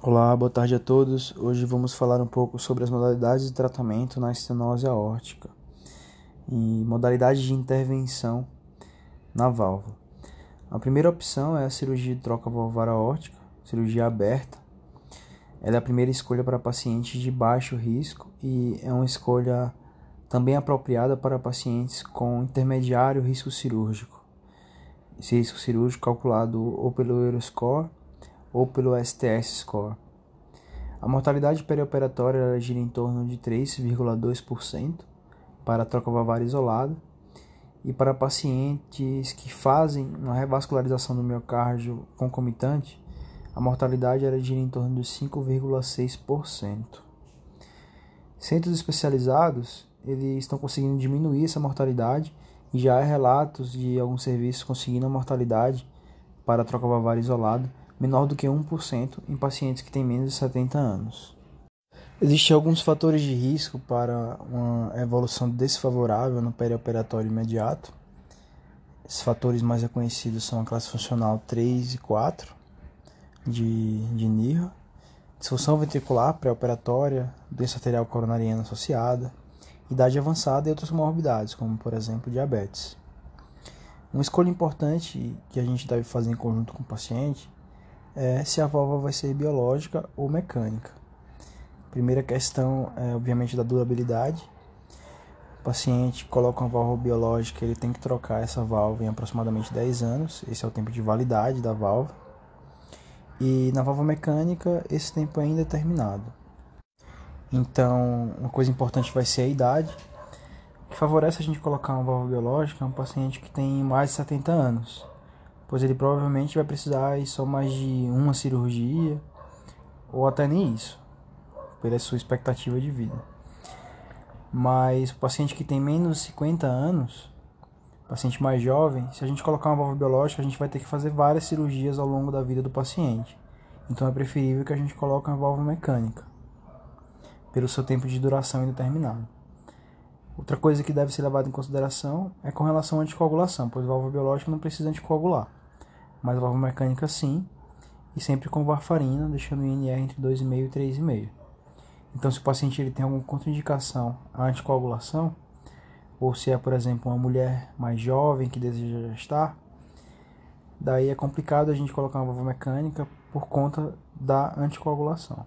Olá, boa tarde a todos. Hoje vamos falar um pouco sobre as modalidades de tratamento na estenose aórtica e modalidades de intervenção na válvula. A primeira opção é a cirurgia de troca valvar aórtica, cirurgia aberta. Ela é a primeira escolha para pacientes de baixo risco e é uma escolha também apropriada para pacientes com intermediário risco cirúrgico. Esse risco cirúrgico calculado ou pelo Euroscore ou pelo STS score. A mortalidade perioperatória gira em torno de 3,2% para a troca valvar isolada e para pacientes que fazem uma revascularização do miocárdio concomitante, a mortalidade era gira em torno de 5,6%. Centros especializados eles estão conseguindo diminuir essa mortalidade e já há relatos de alguns serviços conseguindo a mortalidade para a troca valvar isolada menor do que 1% em pacientes que têm menos de 70 anos. Existem alguns fatores de risco para uma evolução desfavorável no perioperatório imediato. Esses fatores mais reconhecidos são a classe funcional 3 e 4 de, de NIRA, disfunção ventricular pré-operatória, doença arterial coronariana associada, idade avançada e outras comorbidades, como por exemplo diabetes. Uma escolha importante que a gente deve fazer em conjunto com o paciente é se a válvula vai ser biológica ou mecânica. Primeira questão é obviamente da durabilidade. O paciente coloca uma válvula biológica, ele tem que trocar essa válvula em aproximadamente 10 anos, esse é o tempo de validade da válvula. E na válvula mecânica, esse tempo é indeterminado. Então, uma coisa importante vai ser a idade. Que favorece a gente colocar uma válvula biológica é um paciente que tem mais de 70 anos pois ele provavelmente vai precisar só mais de uma cirurgia ou até nem isso, pela sua expectativa de vida. Mas o paciente que tem menos de 50 anos, paciente mais jovem, se a gente colocar uma válvula biológica, a gente vai ter que fazer várias cirurgias ao longo da vida do paciente. Então é preferível que a gente coloque uma válvula mecânica, pelo seu tempo de duração indeterminado. Outra coisa que deve ser levada em consideração é com relação à anticoagulação, pois a válvula biológica não precisa anticoagular mas válvula mecânica sim, e sempre com varfarina, deixando o INR entre 2,5 e 3,5. Então, se o paciente ele tem alguma contraindicação à anticoagulação, ou se é, por exemplo, uma mulher mais jovem que deseja gestar, daí é complicado a gente colocar uma válvula mecânica por conta da anticoagulação.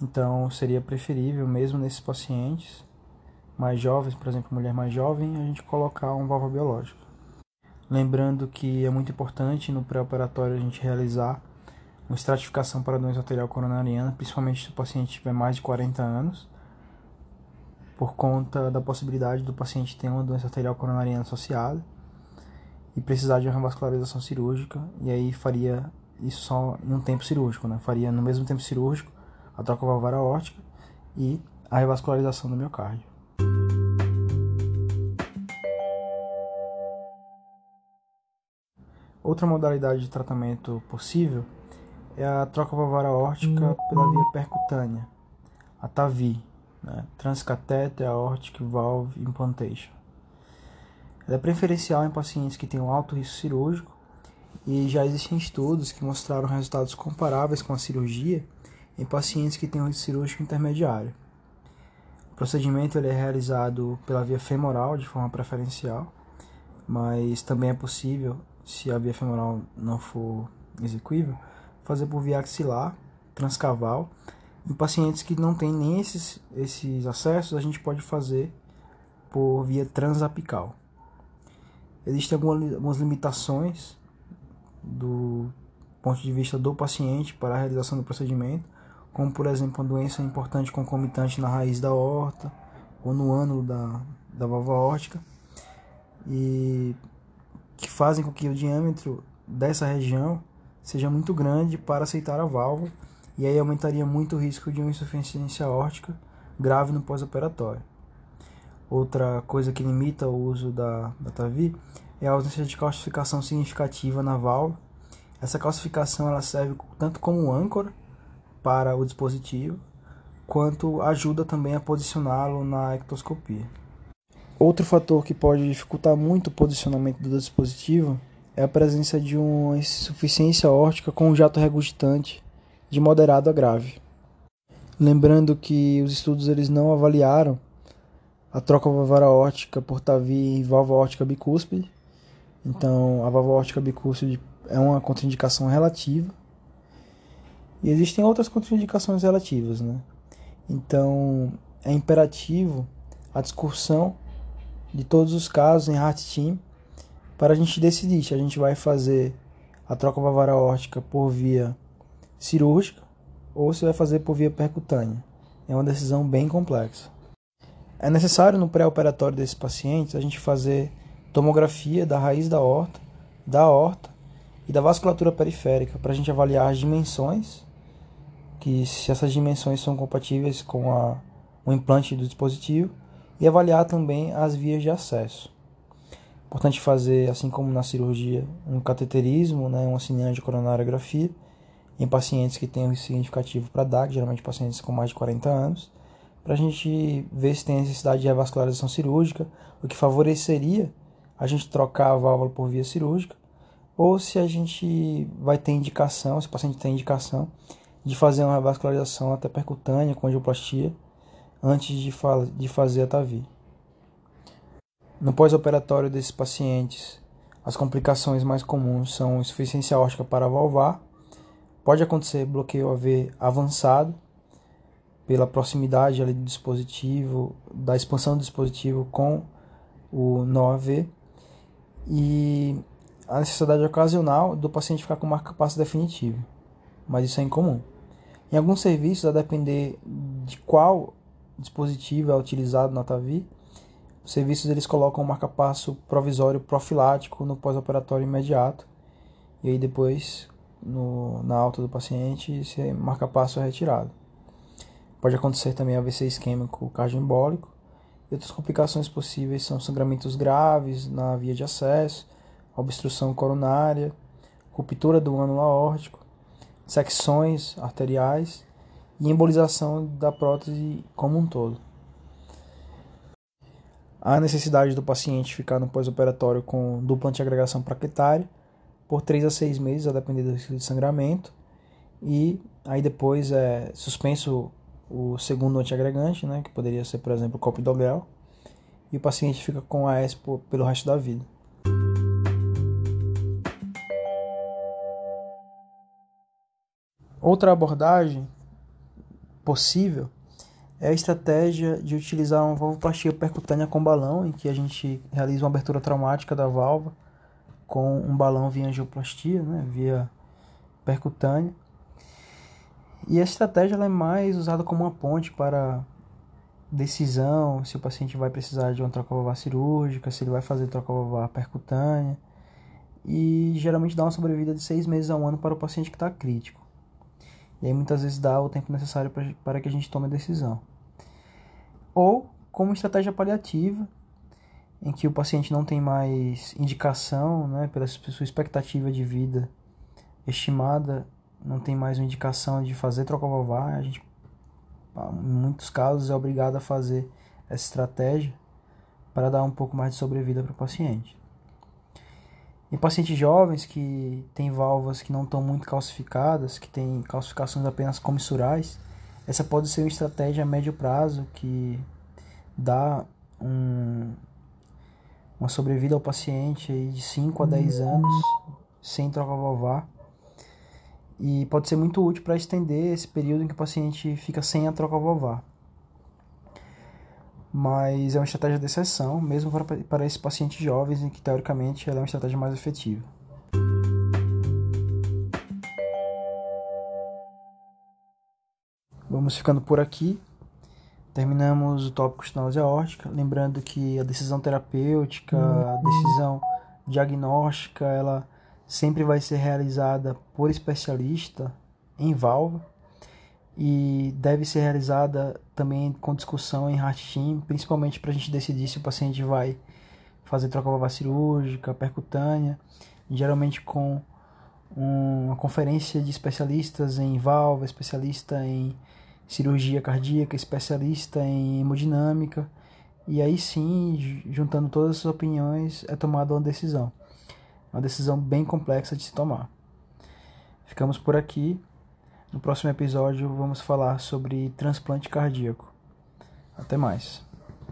Então, seria preferível, mesmo nesses pacientes mais jovens, por exemplo, mulher mais jovem, a gente colocar uma válvula biológica. Lembrando que é muito importante no pré-operatório a gente realizar uma estratificação para doença arterial coronariana, principalmente se o paciente tiver mais de 40 anos, por conta da possibilidade do paciente ter uma doença arterial coronariana associada e precisar de uma revascularização cirúrgica, e aí faria isso só em um tempo cirúrgico, né? Faria no mesmo tempo cirúrgico a troca valvar aórtica e a revascularização do miocárdio. Outra modalidade de tratamento possível é a troca valvar aórtica pela via percutânea, a TAVI, né? Transcatheter Aortic Valve Implantation. Ela é preferencial em pacientes que têm um alto risco cirúrgico e já existem estudos que mostraram resultados comparáveis com a cirurgia em pacientes que têm um risco cirúrgico intermediário. O procedimento ele é realizado pela via femoral de forma preferencial, mas também é possível se a via femoral não for execuível, fazer por via axilar, transcaval. Em pacientes que não têm nem esses, esses acessos, a gente pode fazer por via transapical. Existem algumas limitações do ponto de vista do paciente para a realização do procedimento, como por exemplo uma doença importante concomitante na raiz da horta ou no ânulo da, da válvula órtica. E que fazem com que o diâmetro dessa região seja muito grande para aceitar a válvula e aí aumentaria muito o risco de uma insuficiência aórtica grave no pós-operatório. Outra coisa que limita o uso da, da TAVI é a ausência de calcificação significativa na válvula. Essa calcificação ela serve tanto como âncora para o dispositivo, quanto ajuda também a posicioná-lo na ectoscopia. Outro fator que pode dificultar muito o posicionamento do dispositivo é a presença de uma insuficiência órtica com um jato regurgitante de moderado a grave. Lembrando que os estudos eles não avaliaram a troca valvar órtica por TAVI e válvula órtica bicúspide. Então, a válvula órtica bicúspide é uma contraindicação relativa. E existem outras contraindicações relativas, né? Então, é imperativo a discussão de todos os casos em Heart Team para a gente decidir se a gente vai fazer a troca valvar órtica por via cirúrgica ou se vai fazer por via percutânea. É uma decisão bem complexa. É necessário no pré-operatório desses pacientes a gente fazer tomografia da raiz da horta, da horta e da vasculatura periférica para a gente avaliar as dimensões, que se essas dimensões são compatíveis com a, o implante do dispositivo e avaliar também as vias de acesso. Importante fazer, assim como na cirurgia, um cateterismo, né, uma de coronariografia em pacientes que têm um significativo para DAC, geralmente pacientes com mais de 40 anos, para a gente ver se tem necessidade de revascularização cirúrgica, o que favoreceria a gente trocar a válvula por via cirúrgica, ou se a gente vai ter indicação, se o paciente tem indicação, de fazer uma revascularização até percutânea com angioplastia antes de, fa de fazer a TAVI. No pós-operatório desses pacientes, as complicações mais comuns são insuficiência órtica valvar, Pode acontecer bloqueio AV avançado pela proximidade ali do dispositivo, da expansão do dispositivo com o nó AV e a necessidade ocasional do paciente ficar com marca passo definitivo, mas isso é incomum. Em alguns serviços, a depender de qual dispositivo é utilizado na TAVI, os serviços eles colocam um marca-passo provisório profilático no pós-operatório imediato e aí depois no, na alta do paciente se marca-passo é retirado. Pode acontecer também AVC isquêmico cardioembólico. E outras complicações possíveis são sangramentos graves na via de acesso, obstrução coronária, ruptura do ânulo aórtico, secções arteriais e embolização da prótese como um todo. Há necessidade do paciente ficar no pós-operatório com dupla antiagregação plaquetária por 3 a 6 meses, a depender do risco de sangramento. E aí depois é suspenso o segundo antiagregante, né, que poderia ser, por exemplo, o copidogrel, e o paciente fica com AS pelo resto da vida. Outra abordagem possível é a estratégia de utilizar uma valvoplastia percutânea com balão, em que a gente realiza uma abertura traumática da válvula com um balão via angioplastia, né, via percutânea. E essa estratégia é mais usada como uma ponte para decisão se o paciente vai precisar de uma troca valvar cirúrgica, se ele vai fazer troca valvar percutânea. E geralmente dá uma sobrevida de seis meses a um ano para o paciente que está crítico. E aí muitas vezes dá o tempo necessário para que a gente tome a decisão. Ou como estratégia paliativa, em que o paciente não tem mais indicação, né, pela sua expectativa de vida estimada, não tem mais uma indicação de fazer troca valvar, a gente, em muitos casos, é obrigado a fazer essa estratégia para dar um pouco mais de sobrevida para o paciente. Em pacientes jovens que têm válvulas que não estão muito calcificadas, que têm calcificações apenas comissurais, essa pode ser uma estratégia a médio prazo que dá um, uma sobrevida ao paciente aí de 5 a 10 anos sem troca valvar. E pode ser muito útil para estender esse período em que o paciente fica sem a troca valvar. Mas é uma estratégia de exceção, mesmo para, para esses pacientes jovens, em que teoricamente ela é uma estratégia mais efetiva. Vamos ficando por aqui. Terminamos o tópico estenose aórtica, lembrando que a decisão terapêutica, a decisão diagnóstica, ela sempre vai ser realizada por especialista em válvula e deve ser realizada também com discussão em heart team, principalmente para a gente decidir se o paciente vai fazer troca valvar cirúrgica, percutânea, geralmente com uma conferência de especialistas em válvula, especialista em cirurgia cardíaca, especialista em hemodinâmica, e aí sim, juntando todas as opiniões, é tomada uma decisão. Uma decisão bem complexa de se tomar. Ficamos por aqui. No próximo episódio vamos falar sobre transplante cardíaco. Até mais.